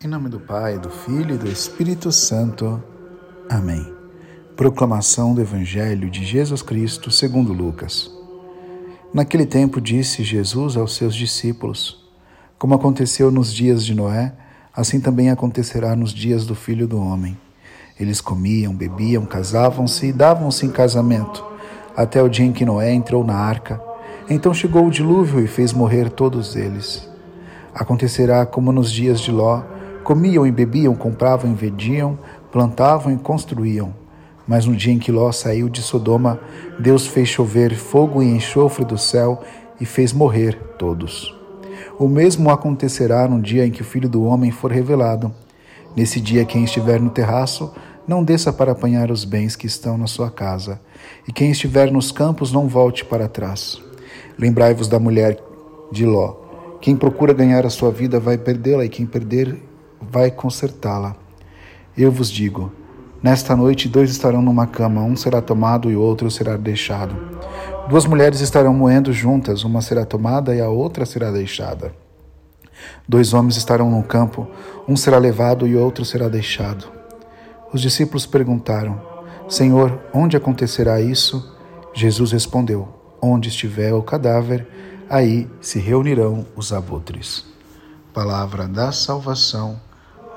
Em nome do Pai, do Filho e do Espírito Santo. Amém. Proclamação do Evangelho de Jesus Cristo segundo Lucas. Naquele tempo disse Jesus aos seus discípulos: Como aconteceu nos dias de Noé, assim também acontecerá nos dias do Filho do Homem. Eles comiam, bebiam, casavam-se e davam-se em casamento, até o dia em que Noé entrou na arca. Então chegou o dilúvio e fez morrer todos eles. Acontecerá como nos dias de Ló, Comiam e bebiam, compravam e vendiam, plantavam e construíam. Mas no dia em que Ló saiu de Sodoma, Deus fez chover fogo e enxofre do céu e fez morrer todos. O mesmo acontecerá no dia em que o Filho do Homem for revelado. Nesse dia, quem estiver no terraço, não desça para apanhar os bens que estão na sua casa, e quem estiver nos campos, não volte para trás. Lembrai-vos da mulher de Ló. Quem procura ganhar a sua vida vai perdê-la, e quem perder vai consertá-la. Eu vos digo: nesta noite dois estarão numa cama, um será tomado e o outro será deixado. Duas mulheres estarão moendo juntas, uma será tomada e a outra será deixada. Dois homens estarão no campo, um será levado e outro será deixado. Os discípulos perguntaram: Senhor, onde acontecerá isso? Jesus respondeu: Onde estiver o cadáver, aí se reunirão os abutres. Palavra da salvação.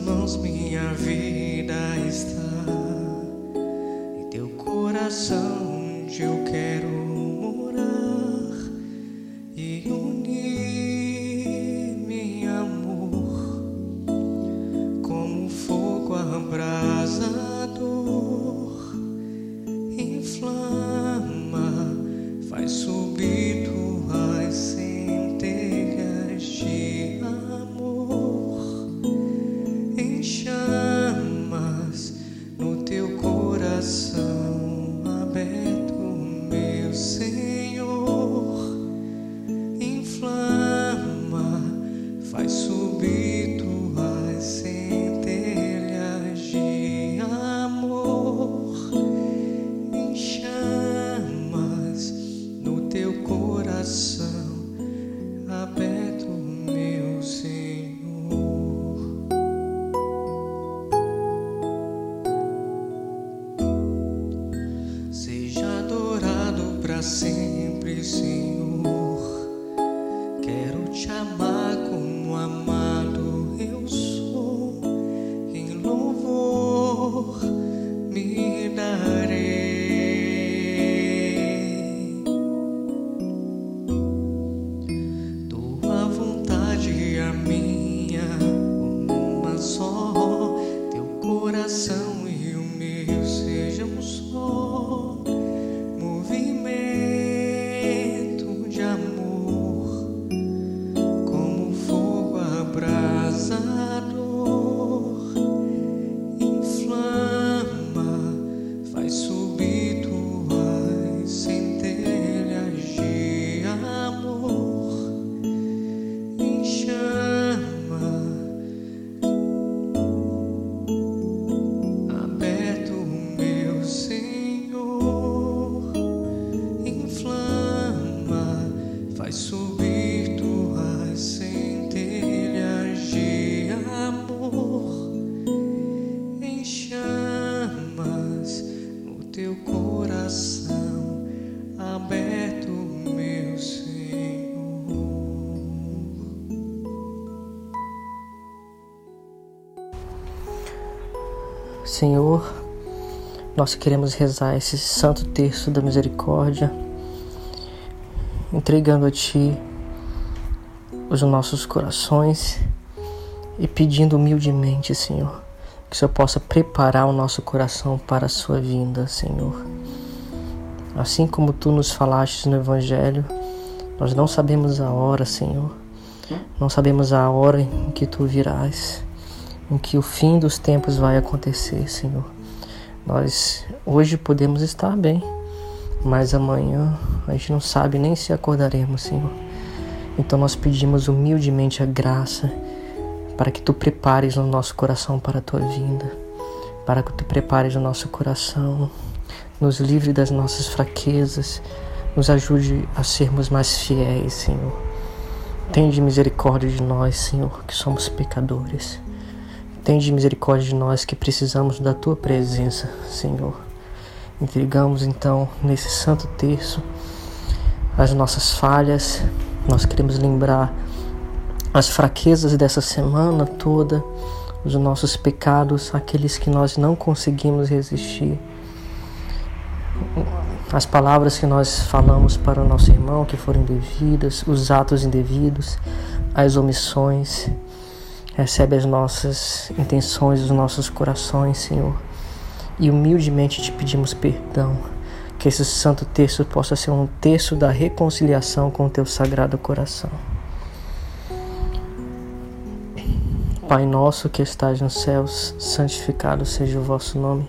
Mãos minha vida está, em teu coração onde eu quero morar e unir meu amor como fogo abrasador, inflama, faz subir aberto, meu Senhor. Senhor, nós queremos rezar esse santo terço da misericórdia, entregando a Ti os nossos corações e pedindo humildemente, Senhor, que o Senhor possa preparar o nosso coração para a Sua vinda, Senhor. Assim como Tu nos falaste no Evangelho, Nós não sabemos a hora, Senhor. Não sabemos a hora em que tu virás, em que o fim dos tempos vai acontecer, Senhor. Nós hoje podemos estar bem, mas amanhã a gente não sabe nem se acordaremos, Senhor. Então nós pedimos humildemente a graça para que tu prepares o nosso coração para a tua vinda, para que tu prepares o nosso coração, nos livre das nossas fraquezas, nos ajude a sermos mais fiéis, Senhor. Tende misericórdia de nós, Senhor, que somos pecadores. Tende misericórdia de nós que precisamos da tua presença, Senhor. Entregamos então nesse santo terço as nossas falhas. Nós queremos lembrar as fraquezas dessa semana toda, os nossos pecados, aqueles que nós não conseguimos resistir as palavras que nós falamos para o nosso irmão que foram indevidas, os atos indevidos, as omissões. Recebe as nossas intenções, os nossos corações, Senhor. E humildemente te pedimos perdão. Que esse santo texto possa ser um texto da reconciliação com o teu sagrado coração. Pai nosso que estás nos céus, santificado seja o vosso nome.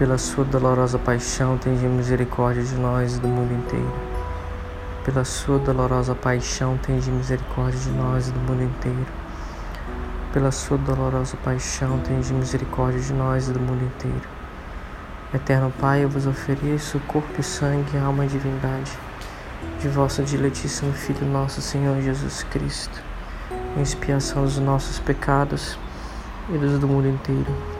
pela sua dolorosa paixão, tende misericórdia de nós e do mundo inteiro. Pela sua dolorosa paixão, tende misericórdia de nós e do mundo inteiro. Pela sua dolorosa paixão, tende misericórdia de nós e do mundo inteiro. Eterno Pai, eu vos ofereço corpo e sangue, alma e divindade de vosso diletíssimo Filho, nosso Senhor Jesus Cristo, em expiação dos nossos pecados e dos do mundo inteiro.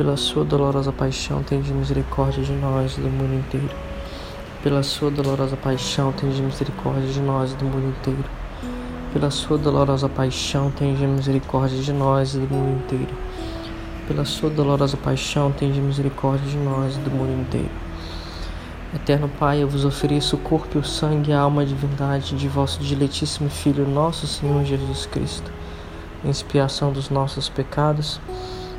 Pela sua dolorosa paixão, tende misericórdia de nós e do mundo inteiro. Pela sua dolorosa paixão, tende misericórdia de nós e do mundo inteiro. Pela sua dolorosa paixão, tende misericórdia de nós e do mundo inteiro pela sua dolorosa paixão, tende misericórdia de nós e do mundo inteiro. Eterno Pai, eu vos ofereço o corpo e o sangue, a alma e a divindade de vosso diletíssimo Filho, nosso Senhor Jesus Cristo, em expiação dos nossos pecados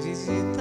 visitar.